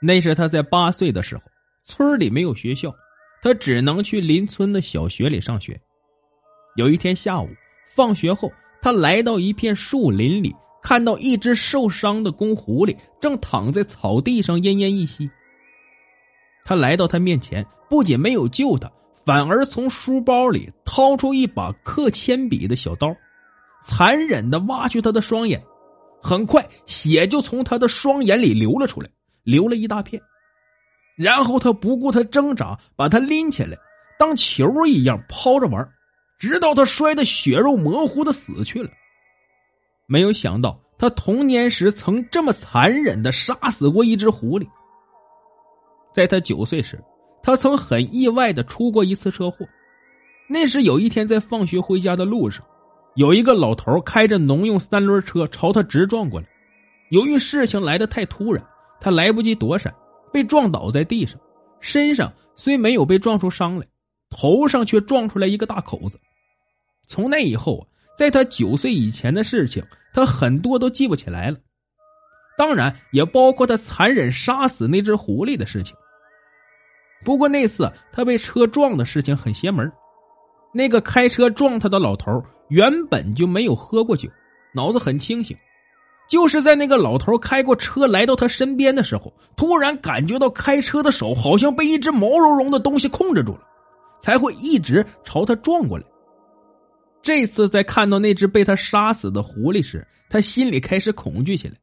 那是他在八岁的时候，村里没有学校，他只能去邻村的小学里上学。有一天下午，放学后，他来到一片树林里，看到一只受伤的公狐狸正躺在草地上奄奄一息。他来到他面前，不仅没有救他，反而从书包里掏出一把刻铅笔的小刀，残忍的挖去他的双眼。很快，血就从他的双眼里流了出来，流了一大片。然后他不顾他挣扎，把他拎起来，当球一样抛着玩。直到他摔得血肉模糊的死去了。没有想到，他童年时曾这么残忍的杀死过一只狐狸。在他九岁时，他曾很意外的出过一次车祸。那时有一天在放学回家的路上，有一个老头开着农用三轮车朝他直撞过来。由于事情来得太突然，他来不及躲闪，被撞倒在地上，身上虽没有被撞出伤来，头上却撞出来一个大口子。从那以后啊，在他九岁以前的事情，他很多都记不起来了。当然，也包括他残忍杀死那只狐狸的事情。不过那次他被车撞的事情很邪门。那个开车撞他的老头原本就没有喝过酒，脑子很清醒。就是在那个老头开过车来到他身边的时候，突然感觉到开车的手好像被一只毛茸茸的东西控制住了，才会一直朝他撞过来。这次在看到那只被他杀死的狐狸时，他心里开始恐惧起来。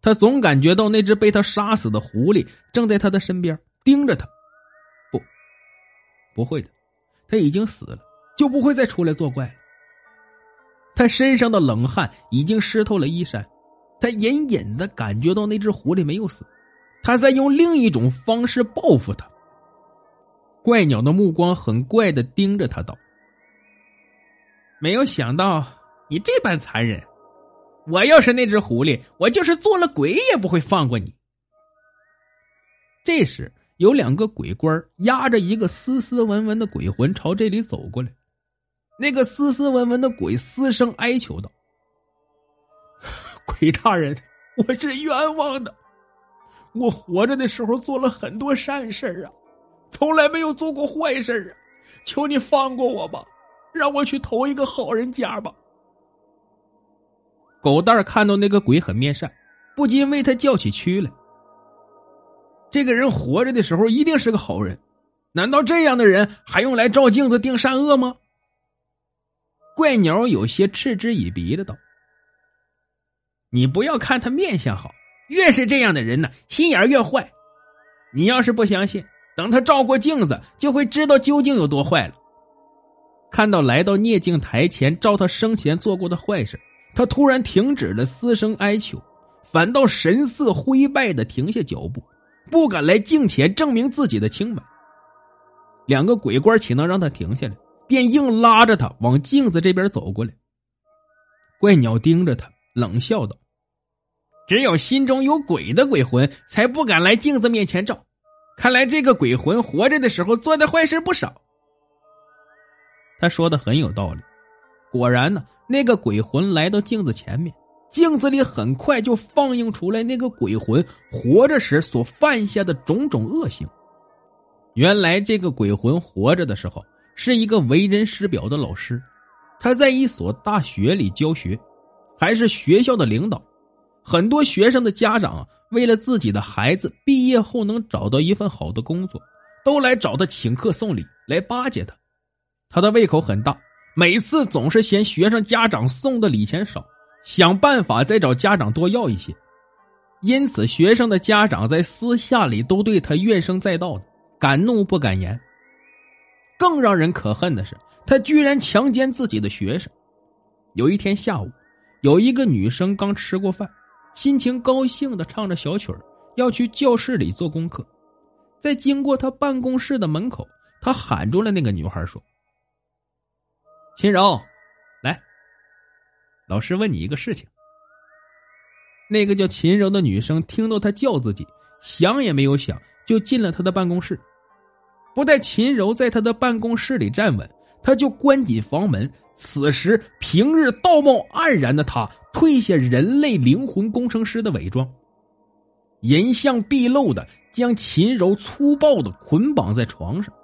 他总感觉到那只被他杀死的狐狸正在他的身边盯着他。不，不会的，他已经死了，就不会再出来作怪了。他身上的冷汗已经湿透了衣衫，他隐隐的感觉到那只狐狸没有死，他在用另一种方式报复他。怪鸟的目光很怪的盯着他，道。没有想到你这般残忍！我要是那只狐狸，我就是做了鬼也不会放过你。这时，有两个鬼官押着一个斯斯文文的鬼魂朝这里走过来。那个斯斯文文的鬼嘶声哀求道：“鬼大人，我是冤枉的。我活着的时候做了很多善事啊，从来没有做过坏事啊，求你放过我吧。”让我去投一个好人家吧。狗蛋看到那个鬼很面善，不禁为他叫起屈来。这个人活着的时候一定是个好人，难道这样的人还用来照镜子定善恶吗？怪鸟有些嗤之以鼻的道：“你不要看他面相好，越是这样的人呢，心眼越坏。你要是不相信，等他照过镜子，就会知道究竟有多坏了。”看到来到聂镜台前照他生前做过的坏事，他突然停止了嘶声哀求，反倒神色灰败的停下脚步，不敢来镜前证明自己的清白。两个鬼官岂能让他停下来，便硬拉着他往镜子这边走过来。怪鸟盯着他，冷笑道：“只有心中有鬼的鬼魂才不敢来镜子面前照，看来这个鬼魂活着的时候做的坏事不少。”他说的很有道理，果然呢，那个鬼魂来到镜子前面，镜子里很快就放映出来那个鬼魂活着时所犯下的种种恶行。原来这个鬼魂活着的时候是一个为人师表的老师，他在一所大学里教学，还是学校的领导。很多学生的家长为了自己的孩子毕业后能找到一份好的工作，都来找他请客送礼，来巴结他。他的胃口很大，每次总是嫌学生家长送的礼钱少，想办法再找家长多要一些。因此，学生的家长在私下里都对他怨声载道的，敢怒不敢言。更让人可恨的是，他居然强奸自己的学生。有一天下午，有一个女生刚吃过饭，心情高兴的唱着小曲儿，要去教室里做功课，在经过他办公室的门口，他喊住了那个女孩，说。秦柔，来，老师问你一个事情。那个叫秦柔的女生听到他叫自己，想也没有想，就进了他的办公室。不待秦柔在他的办公室里站稳，他就关紧房门。此时，平日道貌岸然的他，褪下人类灵魂工程师的伪装，人相毕露的将秦柔粗暴的捆绑在床上。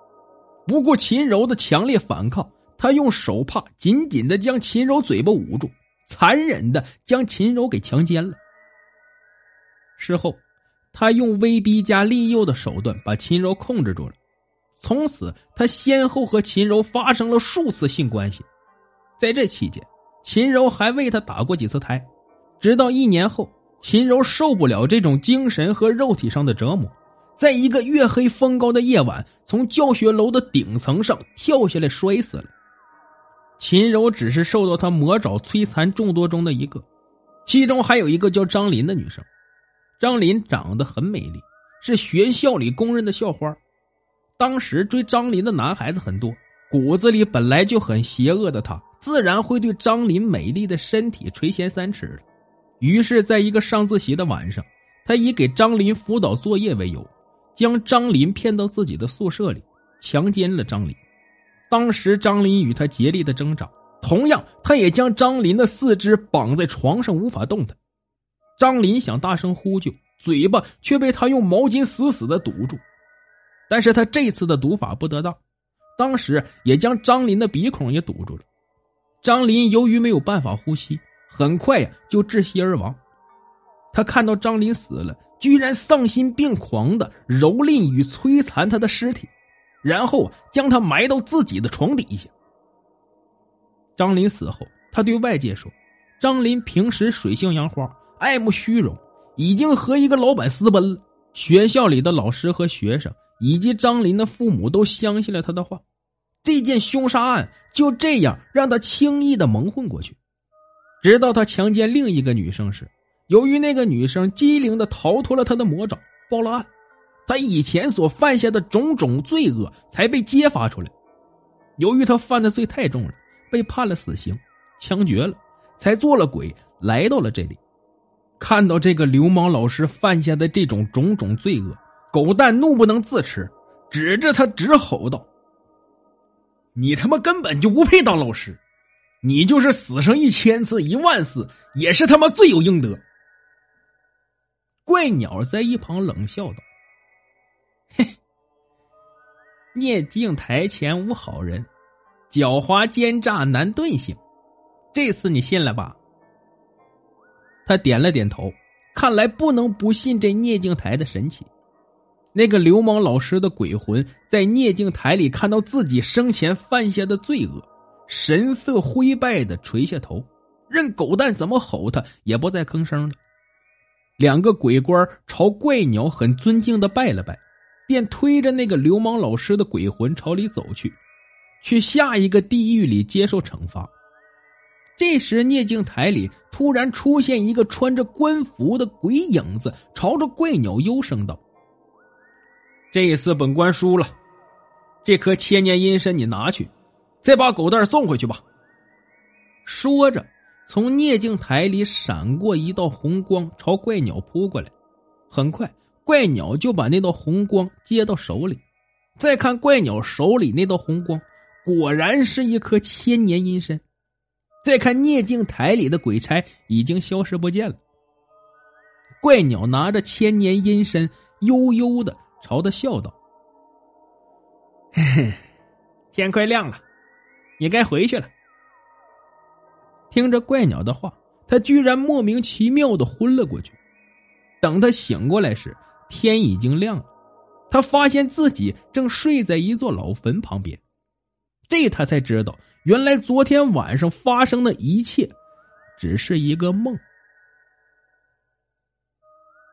不顾秦柔的强烈反抗，他用手帕紧紧的将秦柔嘴巴捂住，残忍的将秦柔给强奸了。事后，他用威逼加利诱的手段把秦柔控制住了。从此，他先后和秦柔发生了数次性关系。在这期间，秦柔还为他打过几次胎。直到一年后，秦柔受不了这种精神和肉体上的折磨。在一个月黑风高的夜晚，从教学楼的顶层上跳下来摔死了。秦柔只是受到他魔爪摧残众多中的一个，其中还有一个叫张林的女生。张林长得很美丽，是学校里公认的校花。当时追张林的男孩子很多，骨子里本来就很邪恶的他，自然会对张林美丽的身体垂涎三尺了。于是，在一个上自习的晚上，他以给张林辅导作业为由。将张林骗到自己的宿舍里，强奸了张林。当时张林与他竭力的挣扎，同样，他也将张林的四肢绑在床上，无法动弹。张林想大声呼救，嘴巴却被他用毛巾死死的堵住。但是他这次的堵法不得当，当时也将张林的鼻孔也堵住了。张林由于没有办法呼吸，很快呀就窒息而亡。他看到张林死了。居然丧心病狂的蹂躏与摧残他的尸体，然后将他埋到自己的床底下。张林死后，他对外界说：“张林平时水性杨花，爱慕虚荣，已经和一个老板私奔了。”学校里的老师和学生以及张林的父母都相信了他的话。这件凶杀案就这样让他轻易的蒙混过去，直到他强奸另一个女生时。由于那个女生机灵的逃脱了他的魔爪，报了案，他以前所犯下的种种罪恶才被揭发出来。由于他犯的罪太重了，被判了死刑，枪决了，才做了鬼来到了这里。看到这个流氓老师犯下的这种种种罪恶，狗蛋怒不能自持，指着他直吼道：“你他妈根本就不配当老师，你就是死上一千次一万次，也是他妈罪有应得。”怪鸟在一旁冷笑道：“嘿，聂镜台前无好人，狡猾奸诈难遁形。这次你信了吧？”他点了点头，看来不能不信这聂镜台的神奇。那个流氓老师的鬼魂在聂镜台里看到自己生前犯下的罪恶，神色灰败的垂下头，任狗蛋怎么吼他也不再吭声了。两个鬼官朝怪鸟很尊敬的拜了拜，便推着那个流氓老师的鬼魂朝里走去，去下一个地狱里接受惩罚。这时，聂镜台里突然出现一个穿着官服的鬼影子，朝着怪鸟幽声道：“这一次本官输了，这颗千年阴身你拿去，再把狗蛋送回去吧。”说着。从聂镜台里闪过一道红光，朝怪鸟扑过来。很快，怪鸟就把那道红光接到手里。再看怪鸟手里那道红光，果然是一颗千年阴身。再看聂镜台里的鬼差已经消失不见了。怪鸟拿着千年阴身，悠悠的朝他笑道：“嘿嘿，天快亮了，你该回去了。”听着怪鸟的话，他居然莫名其妙的昏了过去。等他醒过来时，天已经亮了。他发现自己正睡在一座老坟旁边，这他才知道，原来昨天晚上发生的一切，只是一个梦。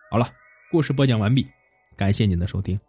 好了，故事播讲完毕，感谢您的收听。